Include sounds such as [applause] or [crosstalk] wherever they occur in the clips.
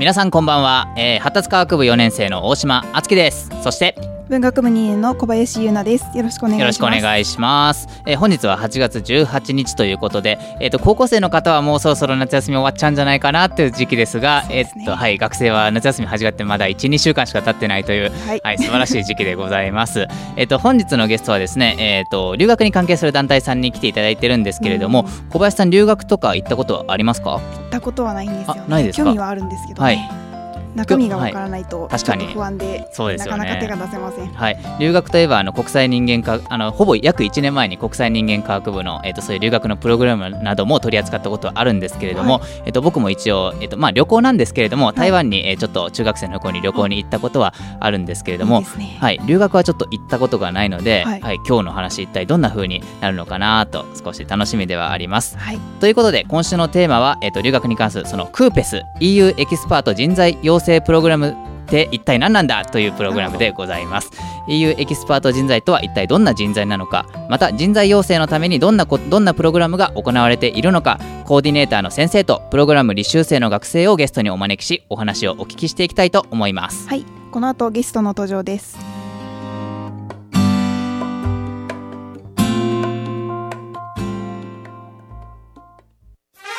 皆さんこんばんは、えー、発達科学部4年生の大島敦樹です。そして文学部2年の小林優奈です。よろしくお願いします。よろしくお願いします、えー、本日は8月18日ということでえっ、ー、と高校生の方はもうそろそろ夏休み終わっちゃうんじゃないかなっていう時期ですが、ね、えっ、とはい学生は夏休み始まってまだ1、2週間しか経ってないという、はい、はい、素晴らしい時期でございます。えっと本日のゲストはですねえっ、と留学に関係する団体さんに来ていただいてるんですけれども、小林さん留学とか行ったことはありますか？行ったことはないんですよ、ね、ないです興味はあるんですけど、ね、はい中身がわからないと、確かに。不安でそうですよ、ね、なかなか手が出せません、はい、留学といえばあの国際人間科あのほぼ約1年前に国際人間科学部の、えーと、そういう留学のプログラムなども取り扱ったことはあるんですけれども、はい、えーと、僕も一応、えーとまあ、旅行なんですけれども台湾に、えー、ちょっと中学生の頃に旅行に行ったことはあるんですけれども、ね、はい、留学はちょっと行ったことがないので、はい、はい、今日の話一体どんな風になるのかなと少し楽しみではあります。はい、ということで今週のテーマは、えー、と留学に関するそのクーペス EU エキスパート人材養成プログラムって一体何なんだというプログラムでございます。EU エキスパート人材とは一体どんな人材なのかまた人材養成のためにどんなどんなプログラムが行われているのかコーディネーターの先生とプログラム履修生の学生をゲストにお招きしお話をお聞きしていきたいと思います。はいこの後ゲストの登場です。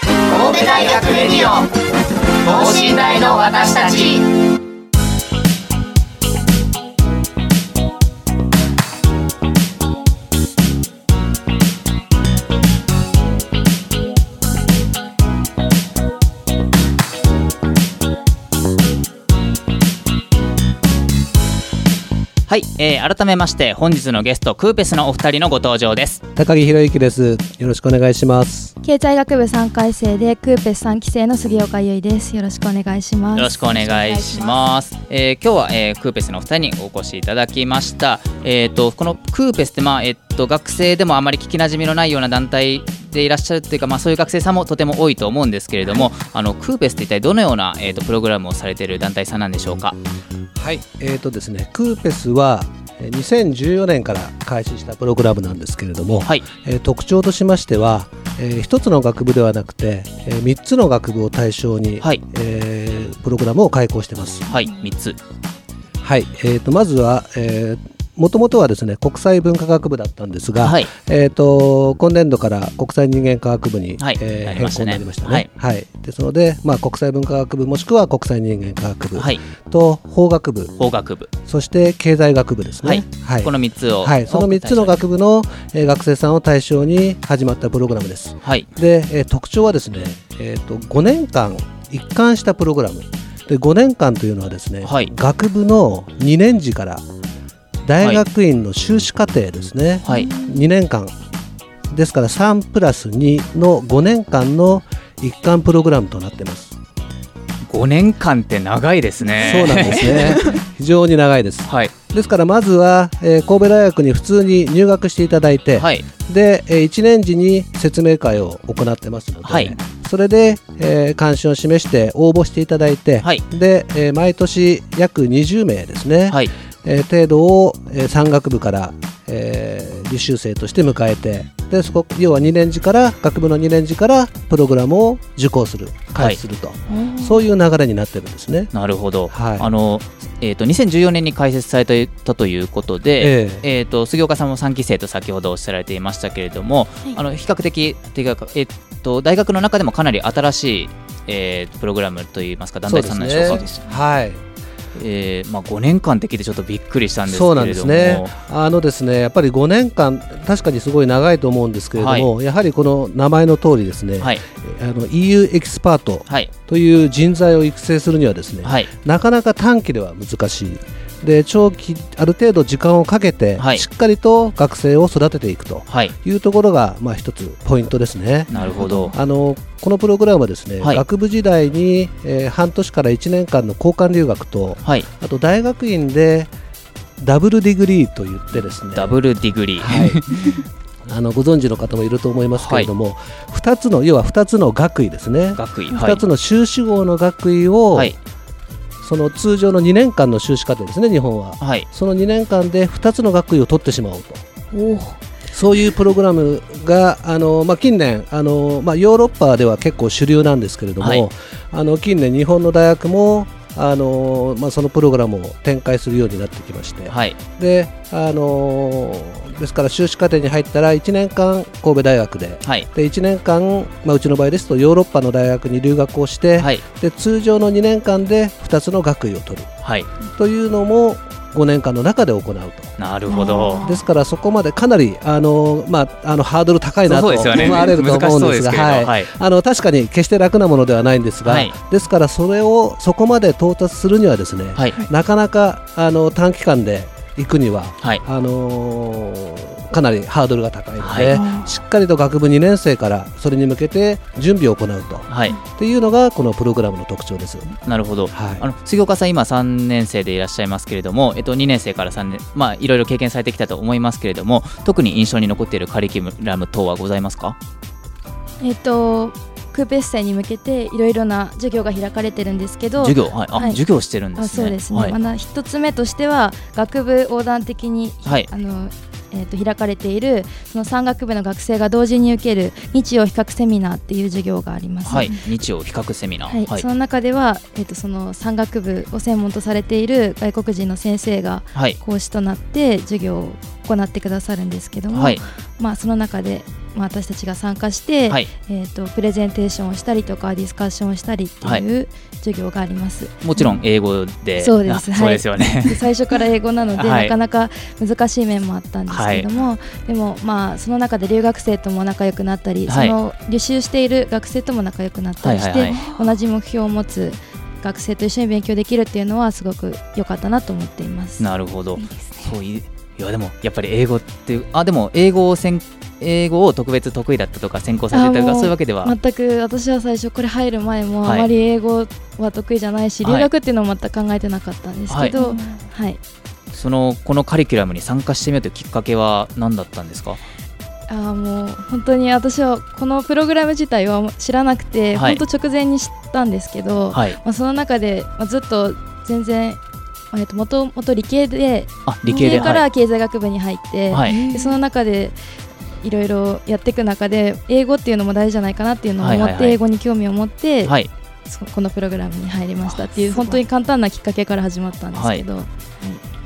神戸大学レディオ等身大の私たち。はい、えー、改めまして本日のゲストクーペスのお二人のご登場です。高木博之です。よろしくお願いします。経済学部3回生でクーペス3期生の杉岡優衣です。よろしくお願いします。よろしくお願いします。えー、今日は、えー、クーペスのお二人にお越しいただきました。えっ、ー、とこのクーペスってまあえっ、と学生でもあまり聞きなじみのないような団体でいらっしゃるというか、まあ、そういう学生さんもとても多いと思うんですけれどもあのクーペスって一体どのような、えーと、プログラムをされている団体さんなんでしょうか？はい、えーとですね、クーペスは2014年から開始したプログラムなんですけれども、はい、えー、特徴としましては、えー、1つの学部ではなくて、えー、3つの学部を対象に、はい、えー、プログラムを開講してます。はい、3つはい、えーと、まずは、えーもともとはですね国際文化学部だったんですが、はい、えーと、今年度から国際人間科学部に、はい、えー、変更になりましたね。はい、はい、ですので、まあ、国際文化学部もしくは国際人間科学部と法学部。法学部。そして経済学部ですね、はい、この3つを、はい、その3つの学部の、えー、学生さんを対象に始まったプログラムです。はい、で、えー、特徴はですね、えーと、と5年間一貫したプログラム。で5年間というのはですね、はい、学部の2年次から大学院の修士課程ですね、はい、2年間。ですから3プラス2の5年間の一貫プログラムとなってます。5年間って長いですね。そうなんですね。[laughs] 非常に長いです、はい、ですからまずは、えー、神戸大学に普通に入学していただいて、はい、で、えー、1年時に説明会を行ってますので、はい、それで、えー、関心を示して応募していただいて、はい、で、えー、毎年約20名ですね、はいえー、程度を、えー、山岳部から、えー、履修生として迎えてでそこ要は2年次から学部の2年次からプログラムを受講する開始すると、はい、そういう流れになってるんですね。なるほど、はい、あのえーと、2014年に開設されたということで、えー、えーと杉岡さんも3期生と先ほどおっしゃられていましたけれども、はい、あの比較的ていうか、えーと、大学の中でもかなり新しい、えー、プログラムといいますか団体さんなんでしょうか？うね、はいえーまあ、5年間って聞いてちょっとびっくりしたんですけれども。そうなんですね。あのですねやっぱり5年間確かにすごい長いと思うんですけれども、はい、やはりこの名前の通りですね、はい、あの EU エキスパートという人材を育成するにはですね、はい、なかなか短期では難しいで長期ある程度時間をかけて、しっかりと学生を育てていくとい。うところが、まあ、一つポイントですね。なるほど。あのこのプログラムはですね、はい、学部時代に、えー、半年から1年間の交換留学と、はい、あと大学院でダブルディグリーと言ってですねダブルディグリー、はい、[laughs] あのご存知の方もいると思いますけれども、はい、2つの要は2つの学位ですね。学位、2つの修士号の学位を、はい、その通常の2年間の修士課程ですね日本は、はい、その2年間で2つの学位を取ってしまおうと。そういうプログラムがあの、まあ、近年あの、まあ、ヨーロッパでは結構主流なんですけれども、はい、あの近年、日本の大学もあのまあ、そのプログラムを展開するようになってきまして、はい、であのですから修士課程に入ったら1年間神戸大学で,、はい、で1年間、まあ、うちの場合ですとヨーロッパの大学に留学をして、はい、で通常の2年間で2つの学位を取る、はい、というのも5年間の中で行うと。なるほど。ですからそこまでかなりあの、まあ、あのハードル高いなと思われると思うんですがはい。あの確かに決して楽なものではないんですが、はい、ですからそれをそこまで到達するにはですね、はい、なかなかあの短期間で行くには、はい、あのー、かなりハードルが高いので、はい、しっかりと学部2年生からそれに向けて準備を行うと、はい、っていうのがこのプログラムの特徴です。なるほど、はい、あの杉岡さん今3年生でいらっしゃいますけれども、えっと、2年生から3年まあいろいろ経験されてきたと思いますけれども特に印象に残っているカリキュラム等はございますか？えっとクーペッセに向けていろいろな授業が開かれてるんですけど授業？はい、あ、はい、授業してるんですね。そうですね、はい、ま一つ目としては学部横断的に、はい、あのえー、と開かれているその山学部の学生が同時に受ける日曜比較セミナーっていう授業があります、はい、日曜比較セミナー、はい。はい、その中では、えー、とその山学部を専門とされている外国人の先生が講師となって授業を行ってくださるんですけども、はい、まあ、その中でまあ、私たちが参加して、はい、えーと、プレゼンテーションをしたりとかディスカッションをしたりっていう授業があります、もちろん英語で。そうです、そうですよね。最初から英語なので、なかなか難しい面もあったんですけども、でもまあその中で留学生とも仲良くなったり、その履修している学生とも仲良くなったりして、同じ目標を持つ学生と一緒に勉強できるっていうのはすごく良かったなと思っています。なるほど、ね、そういういやでもやっぱり英語っていうあでも英語を専英語を特別得意だったとか専攻されてたとかそういうわけでは。全く私は最初これ入る前もあまり英語は得意じゃないし、はい、留学っていうのも全く考えてなかったんですけど、はい、はい、そのこのカリキュラムに参加してみようというきっかけは何だったんですか？あもう本当に私はこのプログラム自体は知らなくて、はい、本当直前に知ったんですけど、はい、まあ、その中で、まあ、ずっと全然えっと、もともと理系で理系から経済学部に入って、はい、でその中でいろいろやっていく中で英語っていうのも大事じゃないかなっていうのを思って、英語に興味を持って、はい、このプログラムに入りましたっていう本当に簡単なきっかけから始まったんですけど。はい。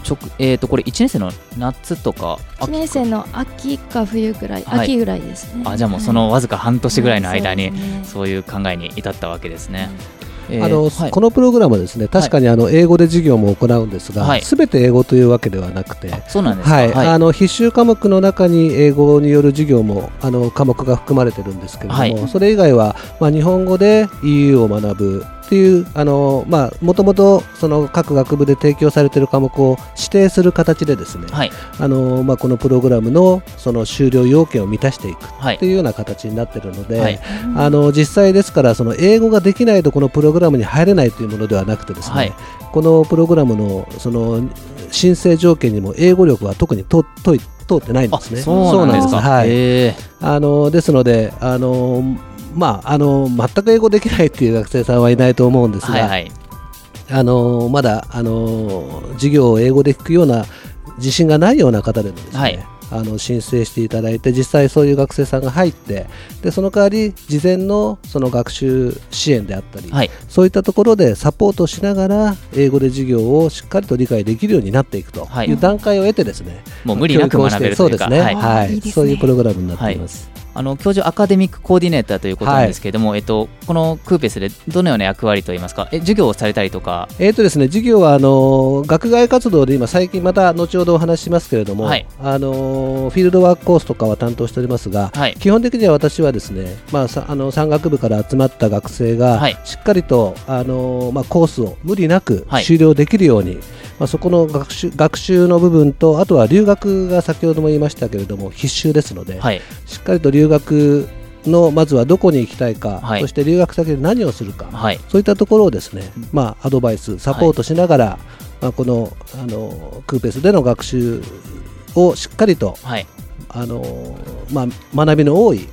直えーと、これ1年生の夏とか1年生の秋か冬ぐらい、はい、秋ぐらいですね。あじゃあもうそのわずか半年ぐらいの間に、そういう考えに至ったわけですね、えー、あの、はい、このプログラムはですね確かにあの英語で授業も行うんですが、す、べ、て英語というわけではなくて、そうなんですはい、あの必修科目の中に英語による授業もあの科目が含まれてるんですけれども、それ以外はまあ日本語で EU を学ぶっていうあのまあもともとその各学部で提供されている科目を指定する形でですね、はい、あのまあこのプログラムのその修了要件を満たしていくっていうような形になっているので、はい、あの実際ですからその英語ができないとこのプログラムに入れないというものではなくてですね、はい、このプログラムのその申請条件にも英語力は特にとと通ってないんですね。そうなんですか。はい。あのですのであのまあ、あの全く英語できないっていう学生さんはいないと思うんですが、はいはい、あのまだあの授業を英語で聞くような自信がないような方でもですね、はい、あの申請していただいて実際そういう学生さんが入ってでその代わり事前のその学習支援であったり、はい、そういったところでサポートしながら英語で授業をしっかりと理解できるようになっていくとい。う段階を得てですね、もう無理なく学べるそうですね、はい、はい、そういうプログラムになっています。あの教授アカデミックコーディネーターということなんですけれども、はい、えっと、このクーペスでどのような役割といいますか、え授業をされたりとか。えっ、とですね、授業はあの学外活動で今、最近また後ほどお話ししますけれども、はい、あのフィールドワークコースとかは担当しておりますが、はい、基本的には私はですね、まあ、あの山岳部から集まった学生が、しっかりとあの、まあ、コースを無理なく終了できるように、まあ、そこの学習学習の部分と、あとは留学が先ほども言いましたけれども、必修ですので、しっかりと留留学のまずはどこに行きたいか、はい、そして留学先で何をするか、はい、そういったところをですね、まあ、アドバイス、サポートしながら、はい、まあ、このあのクーペスでの学習をしっかりと、あのまあ、学びの多い。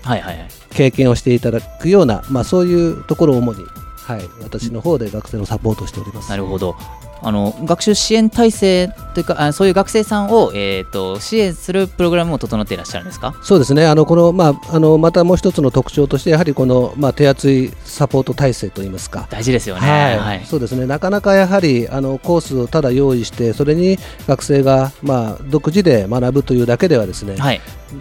経験をしていただくような、まあ、そういうところを主に、はい、私の方で学生のサポートをしております。なるほどあの学習支援体制というかあそういう学生さんを、えーと、支援するプログラムを整っていらっしゃるんですか？そうですね。あのこの、まあ、あのまたもう一つの特徴としてやはりこの、まあ、手厚いサポート体制といいますか。大事ですよね、はい、はい、そうですね。なかなかやはりあのコースをただ用意してそれに学生が、まあ、独自で学ぶというだけではですね、はい、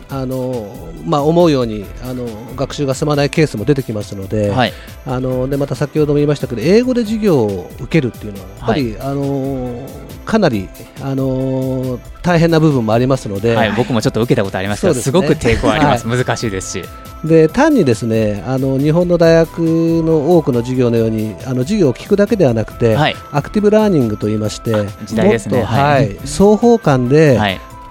あのまあ、思うようにあの学習が進まないケースも出てきますので,、はい、あのでまた先ほども言いましたけど英語で授業を受けるっていうのはやっぱり、はい、あのかなり、あの大変な部分もありますので、はい、僕もちょっと受けたことありますけど、す,、ごく抵抗あります、難しいですし。で単にですねあの日本の大学の多くの授業のようにあの授業を聞くだけではなくて、アクティブラーニングといいまして時代ですね、はい、双方間で、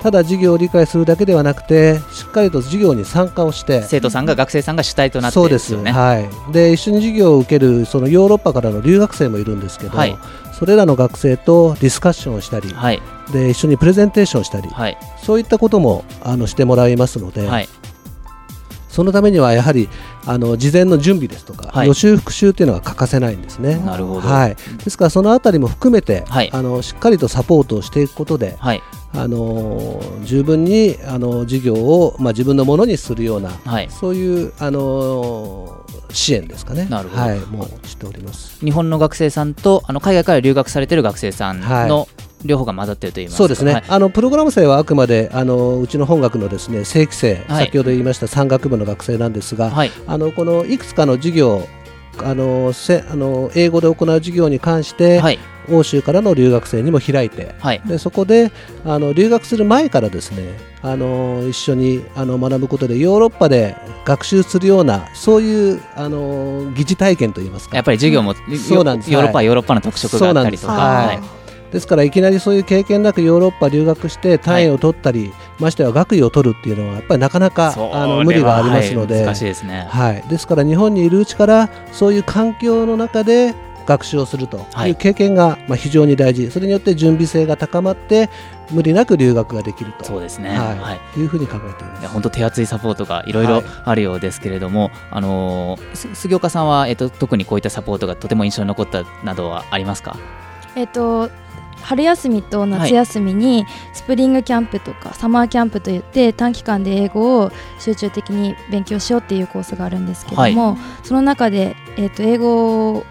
ただ授業を理解するだけではなくてしっかりと授業に参加をして生徒さんが学生さんが主体となって、ね、そうです、はい、で一緒に授業を受けるそのヨーロッパからの留学生もいるんですけど、はい、それらの学生とディスカッションをしたり、はい、で一緒にプレゼンテーションしたり、はい、そういったこともあのしてもらいますので、そのためにはやはりあの事前の準備ですとか、はい、予習復習というのが欠かせないんですね。なるほど、はい、ですからそのあたりも含めて、はい、あのしっかりとサポートをしていくことで、はい、あの十分にあの授業を、まあ、自分のものにするような、はい、そういうあの支援ですかね。なるほど、はい、もうしております。日本の学生さんとあの海外から留学されている学生さんの、両方が混ざっているといいますそうですね、はい、あのプログラム生はあくまであのうちの本学のですね正規生、はい、先ほど言いました山岳部の学生なんですが、はい、あのこのいくつかの授業あのせあの英語で行う授業に関して、はい、欧州からの留学生にも開いて、はい、でそこであの留学する前からですねあの一緒にあの学ぶことでヨーロッパで学習するようなそういうあの疑似体験といいますか。やっぱり授業も、うん、そうなんです。ヨーロッパはヨーロッパの特色があったりとか。はいですからいきなりそういう経験なくヨーロッパ留学して単位を取ったり、はい、ましては学位を取るっていうのはやっぱりなかなかあの無理がありますので、はい、難しいですね、はい、ですから日本にいるうちからそういう環境の中で学習をするとい。う経験がまあ非常に大事、それによって準備性が高まって無理なく留学ができると。そうですね、はい。はい、いうふうに考えています。本当手厚いサポートがいろいろあるようですけれども、はい、あの杉岡さんは、えっと、特にこういったサポートがとても印象に残ったなどはありますか？えっと春休みと夏休みにスプリングキャンプとかサマーキャンプといって短期間で英語を集中的に勉強しようっていうコースがあるんですけども、はい、その中で、えー、と英語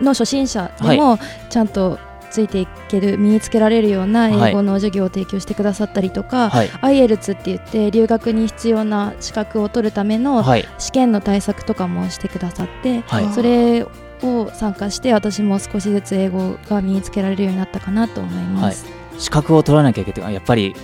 の初心者でもちゃんとついていける身につけられるような英語の授業を提供してくださったりとか、はい、IELTS って言って留学に必要な資格を取るための試験の対策とかもしてくださって、はい、それを参加して私も少しずつ英語が身につけられるようになったかなと思います、はい、資格を取らなきゃいけないやっぱり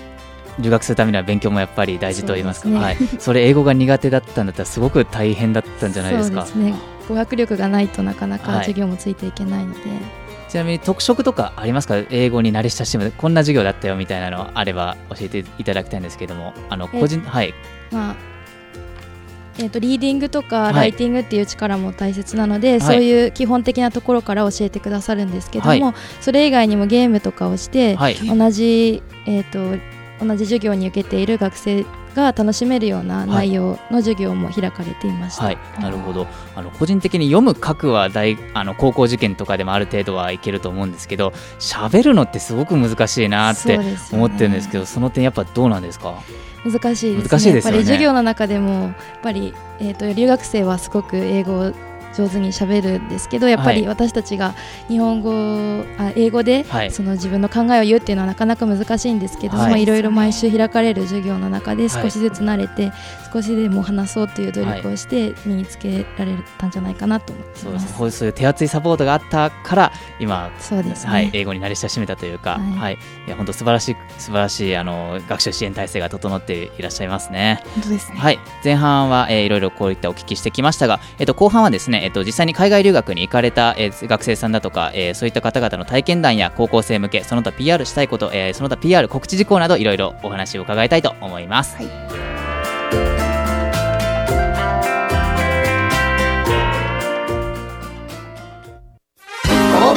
留学するためには勉強もやっぱり大事と言いますか、ね、はい、それ英語が苦手だったんだったらすごく大変だったんじゃないですか。そうですね。語学力がないとなかなか授業もついていけないので、はい、ちなみに特色とかありますか？英語に慣れ親しむこんな授業だったよみたいなのあれば教えていただきたいんですけどもあの個人はい。まあえーと、リーディングとかライティングっていう力も大切なので、はい、そういう基本的なところから教えてくださるんですけども、はい、それ以外にもゲームとかをして、はい、同じ、えーと、同じ授業に受けている学生が楽しめるような内容の授業も開かれていました、はい、なるほど。あの個人的に読む書くは大あの高校受験とかでもある程度はいけると思うんですけど喋るのってすごく難しいなって思ってるんですけどそ、ね,、の点やっぱどうなんですか？難しいですね。すね。やっぱり授業の中でもやっぱり、えーと、留学生はすごく英語を上手にしゃべるんですけどやっぱり私たちが日本語あ英語で、その自分の考えを言うっていうのはなかなか難しいんですけど、はい、いろいろ毎週開かれる授業の中で少しずつ慣れて、少しでも話そうという努力をして身につけられたんじゃないかなと思ってます、はい、そういう手厚いサポートがあったから今そうです、ね、はい、英語に慣れ親しめたというか、はい、はい、いや本当素晴らしい素晴らしいあの学習支援体制が整っていらっしゃいますね。本当ですね。はい、前半は、えー、いろいろこういったお聞きしてきましたが、えっ、ー、と後半はですね、えっ、ー、と実際に海外留学に行かれた、えー、学生さんだとか、えー、そういった方々の体験談や高校生向けその他 PR したいこと、えー、その他 PR 告知事項などいろいろお話を伺いたいと思います。はい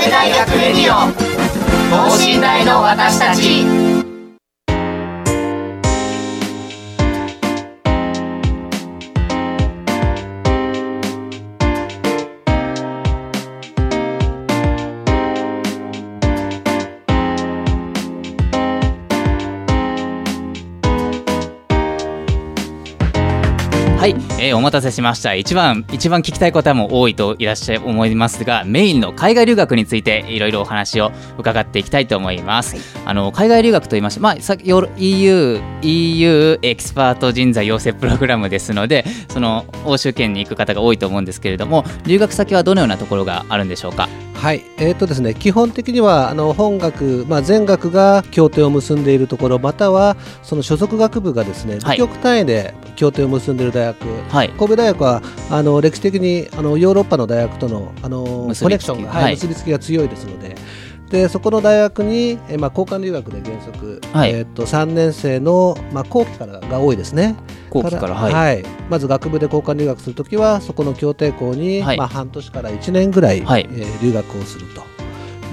大学レディオ等身大の私たち。えー、お待たせしました。一番一番聞きたい方も多いといらっしゃい思いますがメインの海外留学についていろいろお話を伺っていきたいと思います、はい、あの海外留学と言いましてまあさ EU EU エキスパート人材養成プログラムですのでその欧州圏に行く方が多いと思うんですけれども留学先はどのようなところがあるんでしょうか？はい、えーとですね、基本的にはあの本学、まあ、全学が協定を結んでいるところまたはその所属学部がですね、部局単位で協定を結んでいる大学、はい、神戸大学はあの歴史的にあのヨーロッパの大学とのあのコネクションが、はい、結びつきが強いですので。でそこの大学に、えまあ、交換留学で原則、はい、えーと、3年生の、まあ、後期からが多いですね。後期からはい、はい、まず学部で交換留学するときはそこの協定校に、はい、まあ、半年から1年ぐらい、はい、えー、留学をすると。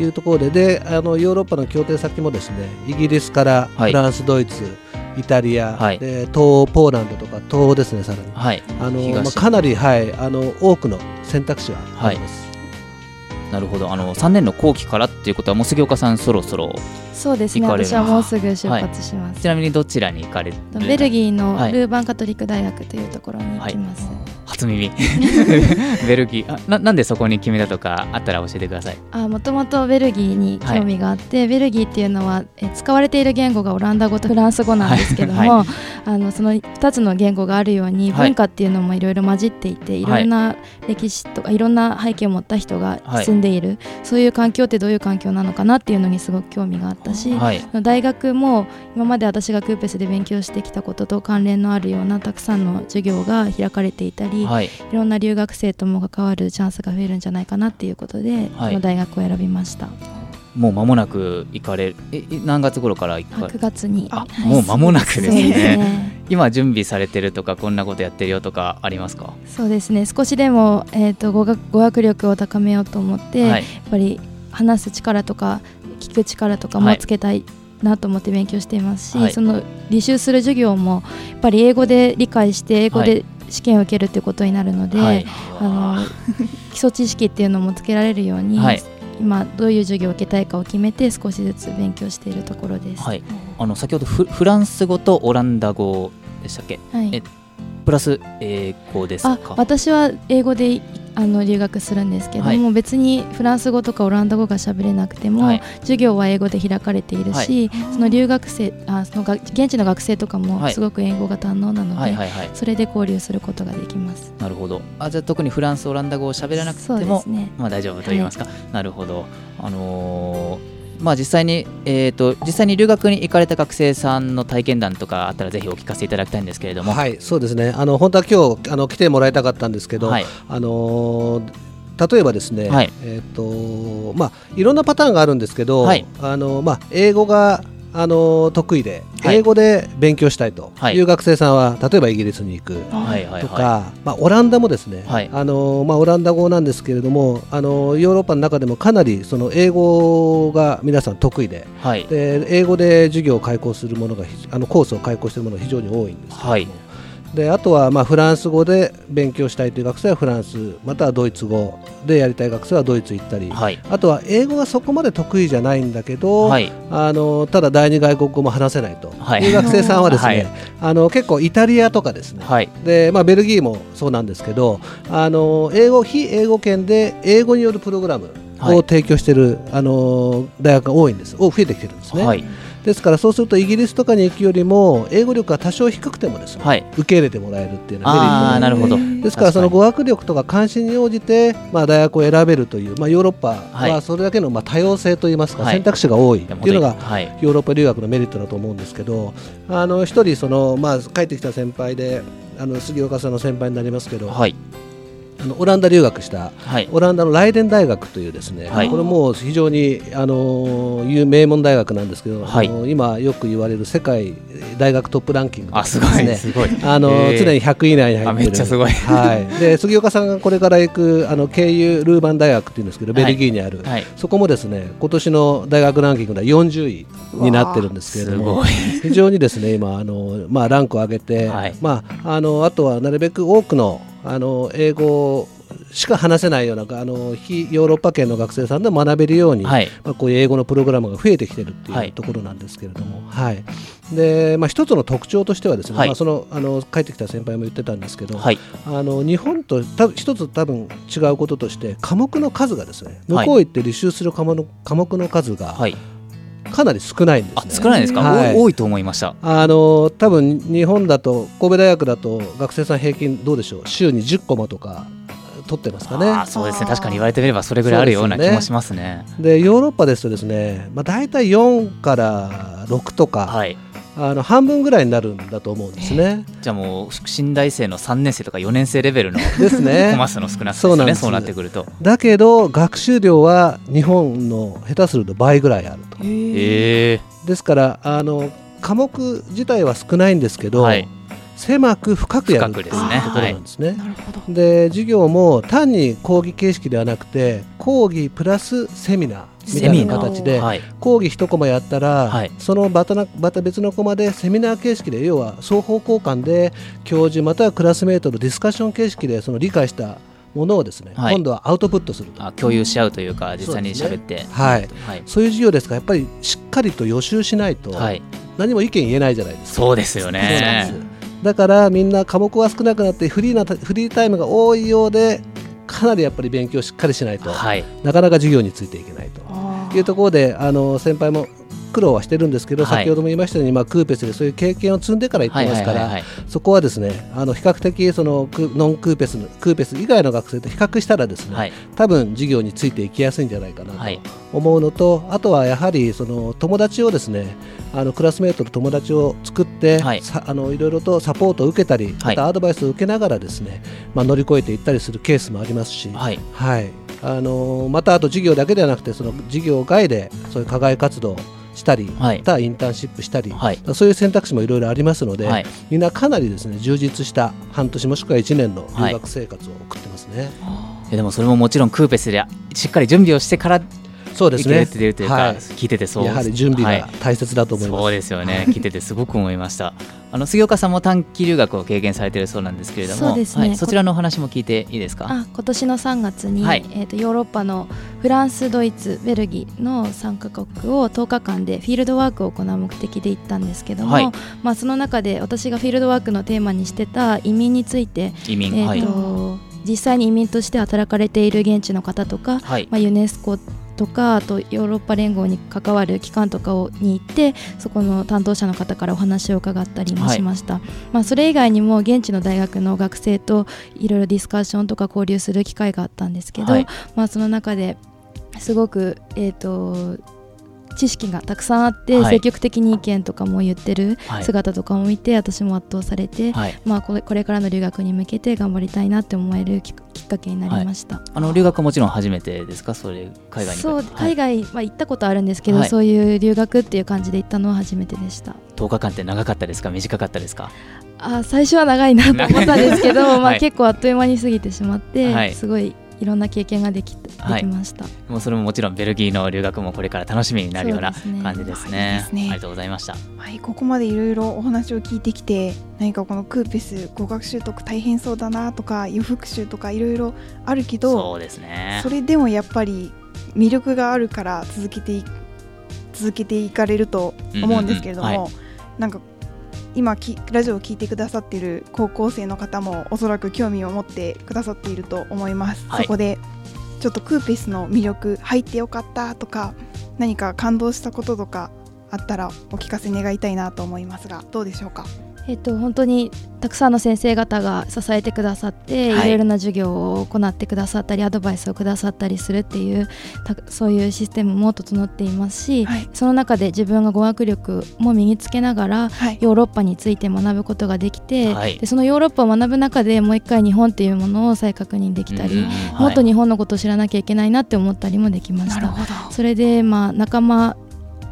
いうところでであのヨーロッパの協定先もですねイギリスからフランス、ドイツイタリア、はい、で東ポーランドとか東欧ですねさらに、はい、あのまあ、かなり、はい、あの多くの選択肢はあります。なるほど。あの3年の後期からっていうことはもう杉岡さんそろそろそうですね。私はもうすぐ出発します、はい、ちなみにどちらに行かれベルギーのルーバンカトリック大学というところに行きます、はい。初耳。[laughs] ベルギー。あななんでそこに決めたとかあったら教えてください。あもともとベルギーに興味があって、はい、ベルギーっていうのはえ使われている言語がオランダ語とフランス語なんですけども、あのその2つの言語があるように文化っていうのもいろいろ混じっていて、い、ろんな歴史とかいろんな背景を持った人が住んでいる、そういう環境ってどういう環境なのかなっていうのにすごく興味があったし、大学も今まで私がクーペスで勉強してきたことと関連のあるようなたくさんの授業が開かれていたり、はい、いろんな留学生とも関わるチャンスが増えるんじゃないかなっていうことで、はい、この大学を選びました。もう間もなく行かれえ何月頃から行か9月に。あ、もう間もなくですね。ね、今準備されてるとかこんなことやってるよとかありますか？そうですね。少しでも、えーと、語学語学力を高めようと思って、はい、やっぱり話す力とか聞く力とかもつけたい、なと思って勉強していますし、はい、その履修する授業もやっぱり英語で理解して英語で試験を受けるということになるので、はい、あの基礎知識っていうのもつけられるように、はい、今どういう授業を受けたいかを決めて少しずつ勉強しているところです。あの先ほどフフランス語とオランダ語でしたっけ？えプラス英語ですか？私は英語であの留学するんですけども、はい、別にフランス語とかオランダ語が喋れなくても、はい、授業は英語で開かれているし、はい、その留学生あそのが現地の学生とかもすごく英語が堪能なので、それで交流することができます。なるほど。あじゃあ特にフランスオランダ語を喋らなくても、ね、まあ、大丈夫と言いますか、なるほど。あのーまあ、実際に、えーと、実際に留学に行かれた学生さんの体験談とかあったらぜひお聞かせいただきたいんですけれども。はいそうですね。あの本当は今日あの来てもらいたかったんですけど、はい、あのー例えばですね、はい、えっ、ー、とまあいろんなパターンがあるんですけど、はい、あのまあ英語があの得意で英語で勉強したいと。い。う学生さんは、例えばイギリスに行くとか、まあ、オランダもですね、あのまあ、オランダ語なんですけれどもあのヨーロッパの中でもかなりその英語が皆さん得意で,、で英語で授業を開講するものがあのコースを開講しているものが非常に多いんですけれども。であとはまあフランス語で勉強したいという学生はフランスまたはドイツ語でやりたい学生はドイツ行ったり、はい、あとは英語がそこまで得意じゃないんだけど、はい、あのただ第二外国語も話せないと。い。う学生さんはですね、はい、あの結構イタリアとかですね、でまあ、ベルギーもそうなんですけどあの英語非英語圏で英語によるプログラムを提供している、あの大学が多いんです。増えてきてるんですね。ですからそうするとイギリスとかに行くよりも英語力が多少低くてもですね、はい、受け入れてもらえるっていうのはメリットなるほど。ですからその語学力とか関心に応じて、まあ、大学を選べるという、まあ、ヨーロッパはそれだけのまあ多様性といいますか、選択肢が多いっていうのがヨーロッパ留学のメリットだと思うんですけどあの一人その、まあ、帰ってきた先輩であの杉岡さんの先輩になりますけど、はい、あのオランダ留学した、はい、オランダのライデン大学というですね、はい、これも非常にあの有名門大学なんですけど、はい、あの今よく言われる世界大学トップランキングですね。すごい。あの常に100位以内に入ってる。めっちゃすごい。はい。で [laughs] 杉岡さんがこれから行くあの経由ルーバン大学っていうんですけどベルギーにある、そこもですね今年の大学ランキングでは40位になってるんですけれども、非常にですね今あのまあランクを上げて、まああのあとはなるべく多くのあの英語しか話せないようなあの非ヨーロッパ圏の学生さんでも学べるように、はい、まあ、こういう英語のプログラムが増えてきてるっていうところなんですけれども、はい、はい、でまあ、一つの特徴としてはですね、はい、まあ、そのあの帰ってきた先輩も言ってたんですけど、あの日本とた一つ多分違うこととして科目の数がですね向こう行って履修する科目の科目の数が、かなり少ないんです、ね、少ないですか、はい、多いと思いました。あの多分日本だと神戸大学だと学生さん平均どうでしょう？週に10コマとか取ってますかね。そうですね。確かに言われてみればそれぐらいあるような気もしますね。で、ね、ヨーロッパですとですね、まあ、大体4から6とか、はい、あの半分ぐらいになるんだと思うんですね。じゃあもう新大生の3年生とか4年生レベルのですねコマ数の少なさですねそうなってくると。だけど学習量は日本の下手すると倍ぐらいあると。ですからあの科目自体は少ないんですけど、はい、狭く深くやるというところなんですね。はい、で授業も単に講義形式ではなくて講義プラスセミナー。みたいな形で、講義一コマやったら、はい、そのまたまた別のコマでセミナー形式で要は双方交換で教授またはクラスメートのディスカッション形式でその理解したものをですね、はい、今度はアウトプットするあ共有し合うというか実際に喋って、ね、はい、はい、そういう授業ですからやっぱりしっかりと予習しないと、何も意見言えないじゃないですか。そうですよね。だからみんな科目は少なくなってフリーなフリータイムが多いようでかなりやっぱり勉強しっかりしないと、はい、なかなか授業についていけないと。いうところであの先輩も苦労はしてるんですけど、はい、先ほども言いましたように、まあ、クーペスでそういう経験を積んでから行ってますから、そこはですねあの比較的そのノンクーペスクーペス以外の学生と比較したらですね、はい、多分授業についていきやすいんじゃないかなと思うのと、はい、あとはやはりその友達をですねあのクラスメートの友達を作って、はい、あのいろいろとサポートを受けたり、またアドバイスを受けながらですね、まあ、乗り越えていったりするケースもありますし、はい、あのまたあと授業だけではなくてその授業外でそういう課外活動したり、はい、またインターンシップしたり、はい、そういう選択肢もいろいろありますので、はい、みんなかなりですね充実した半年もしくは1年の留学生活を送ってますね。でもそれももちろんクーペスでしっかり準備をしてからそうですね。っていうか、はい、聞いててそうやはり準備が大切だと思います。そうですよね。聞いててすごく思いました。あの杉岡さんも短期留学を経験されているそうなんですけれども、そうですね。はい、そちらのお話も聞いていいですか？あ、今年の3月に、はい、えっ、ー、とヨーロッパのフランス、ドイツ、ベルギーの3カ国を10日間でフィールドワークを行う目的で行ったんですけども、はい、まあその中で私がフィールドワークのテーマにしてた移民について、移民、えっ、ー、と、実際に移民として働かれている現地の方とか、はい、まあ、ユネスコとかあとヨーロッパ連合に関わる機関とかをに行ってそこの担当者の方からお話を伺ったりもしました、はい、まあ、それ以外にも現地の大学の学生といろいろディスカッションとか交流する機会があったんですけど、はい、まあ、その中ですごく、えーと知識がたくさんあって、はい、積極的に意見とかも言ってる姿とかも見て、はい、私も圧倒されて、はい、まあ、これこれからの留学に向けて頑張りたいなって思えるきっかけになりました、あの留学はもちろん初めてですか？それ海外にそう海外は行ったことあるんですけど、そういう留学っていう感じで行ったのは初めてでした。10日間って長かったですか？短かったですか？あ最初は長いなと思ったんですけど、まあ、[laughs] 結構あっという間に過ぎてしまって、すごいいろんな経験ができできました、はい、もうそれももちろんベルギーの留学もこれから楽しみになるような感じですね。すね。ありがとうございました。はい、ここまでいろいろお話を聞いてきて何かこのクーペス語学習得大変そうだなとか予復習とかいろいろあるけどそうですね。それでもやっぱり魅力があるから続けて続けていかれると思うんですけれども、うんうんうん。はい、なんか今ラジオを聴いてくださっている高校生の方もおそらく興味を持ってくださっていると思います、はい、そこでちょっとクーペスの魅力入ってよかったとか何か感動したこととかあったらお聞かせ願いたいなと思いますがどうでしょうか？えっと、本当にたくさんの先生方が支えてくださって、はい、いろいろな授業を行ってくださったりアドバイスをくださったりするっていうそういうシステムも整っていますし、はい、その中で自分が語学力も身につけながら、はい、ヨーロッパについて学ぶことができて、でそのヨーロッパを学ぶ中でもう一回日本っていうものを再確認できたり、もっと日本のことを知らなきゃいけないなって思ったりもできました。それで、まあ、仲間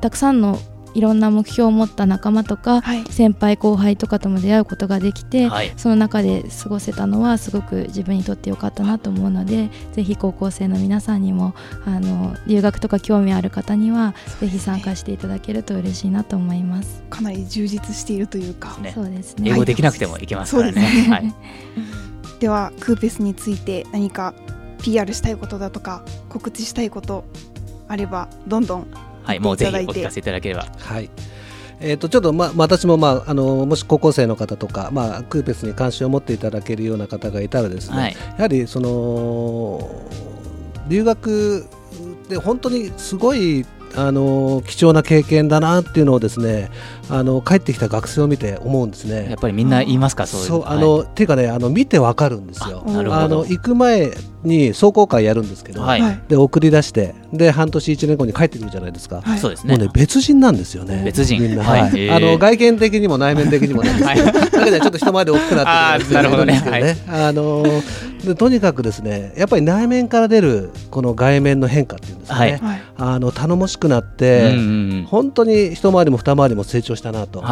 たくさんのいろんな目標を持った仲間とか、はい、先輩後輩とかとも出会うことができて、はい、その中で過ごせたのはすごく自分にとってよかったなと思うのでぜひ高校生の皆さんにもあの留学とか興味ある方にはぜひ参加していただけると嬉しいなと思います。かなり充実しているというか、ね、そうですね。英語できなくてもいけますからね。ね。はい、[laughs] ではクーペスについて何か PR したいことだとか告知したいことあればどんどんはい、もうぜひお聞かせいただければ。はい。えー、とちょっと、ま、私も、まあ、あのもし高校生の方とか、まあ、クーペスに関心を持っていただけるような方がいたらですね、はい、やはりその留学で本当にすごいあの貴重な経験だなっていうのをですねあの帰ってきた学生を見て思うんですね。やっぱりみんな言いますかそうそうあの、はい、っていうかねあの見てわかるんですよ。あの行く前に壮行会やるんですけど、はい、で送り出してで半年1年後に帰ってくるじゃないですか、そうですね。もうね別人なんですよね。別人。みんな、はい、あの外見的にも内面的にもなんですけど、だけどちょっと人前で大きくなってくるなるほどね、ねあのでとにかくですねやっぱり内面から出るこの外面の変化っていうんですかね、はい、あの頼もしくなって、うんうん、本当に一回りも二回りも成長したなと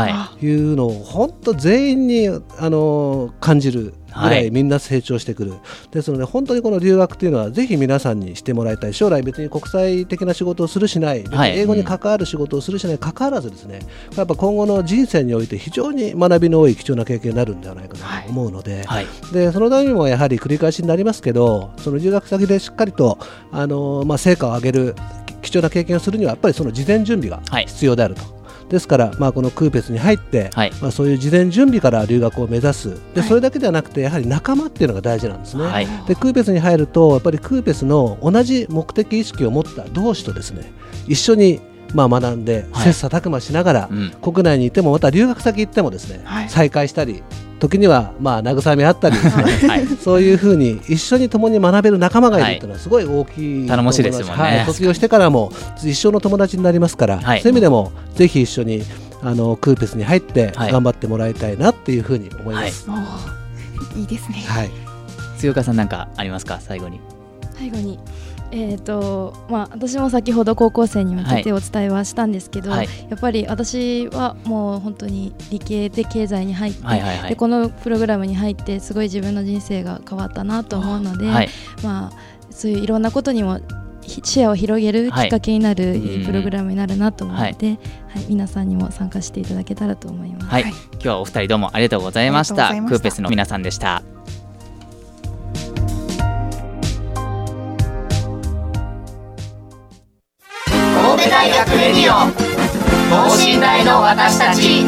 いうのを本当全員にあの感じるぐらいみんな成長してくる、はい、ですので本当にこの留学というのはぜひ皆さんにしてもらいたい。将来別に国際的な仕事をするしない、はい、英語に関わる仕事をするしない。かかわらずですね。やっぱ今後の人生において非常に学びの多い貴重な経験になるんではないかなと思うので。はい、でそのためにもやはり繰り返しになりますけどその留学先でしっかりとあの、まあ、成果を上げる貴重な経験をするにはやっぱりその事前準備が必要であると。ですから、まあ、このクーペスに入って、はい、まあ、そういう事前準備から留学を目指す。で、それだけではなくてやはり仲間っていうのが大事なんですね、はい、でクーペスに入るとやっぱりクーペスの同じ目的意識を持った同士とですね一緒にまあ学んで切磋琢磨しながら、はいうん、国内にいてもまた留学先行ってもですね、再会したり時にはまあ慰め合ったりですね、はい、そういうふうに一緒に共に学べる仲間がいるというのはすごい大きい、頼もしいですもんね、はい、卒業してからも一生の友達になりますから、はい、そういう意味でもぜひ一緒にあのクーペスに入って頑張ってもらいたいなっていうふうに思います。いいですね。はい。強川さんなんかありますか？最後に。最後にえーとまあ、私も先ほど高校生に向けてお伝えはしたんですけど、はい、やっぱり私はもう本当に理系で経済に入って、はいはいはい、でこのプログラムに入ってすごい自分の人生が変わったなと思うので、はい、まあ、そういういろんなことにも視野を広げるきっかけになる、プログラムになるなと思って、はい、はい、皆さんにも参加していただけたらと思います。はい、今日はお二人どうもありがとうございました。クーペスの皆さんでした。大学レディオ。等身大の私たち。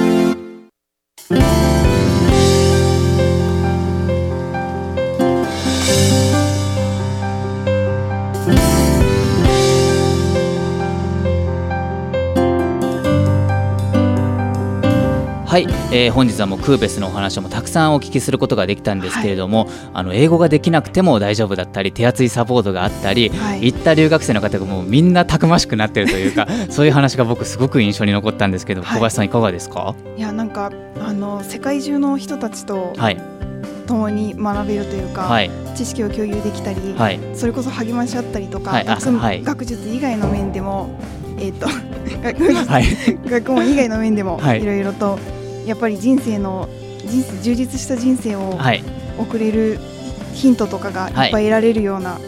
はい、えー、本日はもうクーベスのお話もたくさんお聞きすることができたんですけれども、はい、あの英語ができなくても大丈夫だったり手厚いサポートがあったり、はい、行った留学生の方がもうみんなたくましくなってるというか [laughs] そういう話が僕すごく印象に残ったんですけど、小林さんいかがですか？いやなんかあの世界中の人たちと、はい。共に学べるというか、はい、知識を共有できたり、はい、それこそ励まし合ったりとか、はい、学学術以外の面でも、えーと、と [laughs] 学問以外の面でもいろいろとやっぱり人生の人生充実した人生を送れるヒントとかがいっぱい得られるような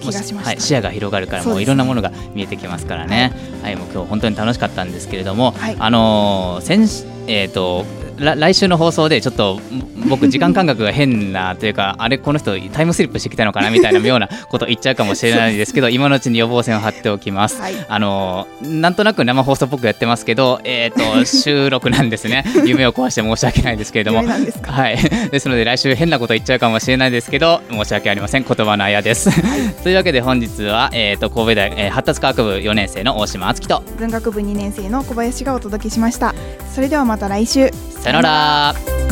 気がしました、はい、視野が広がるからもういろんなものが見えてきますからね、はい、はい、もう今日本当に楽しかったんですけれども、はい、あの先えっ、ー、と来週の放送でちょっと僕時間感覚が変なというかあれこの人タイムスリップしてきたのかなみたいな妙なこと言っちゃうかもしれないですけど今のうちに予防線を張っておきます、はい、あのなんとなく生放送っぽくやってますけど、えーと、[laughs] 収録なんですね。夢を壊して申し訳ないですけれども。はい、ですので来週変なこと言っちゃうかもしれないですけど申し訳ありません。言葉のあやです、[laughs] というわけで本日は、えーと、神戸大、えー、発達科学部4年生の大島敦樹と。文学部2年生の小林がお届けしました。それではまた来週さよなら。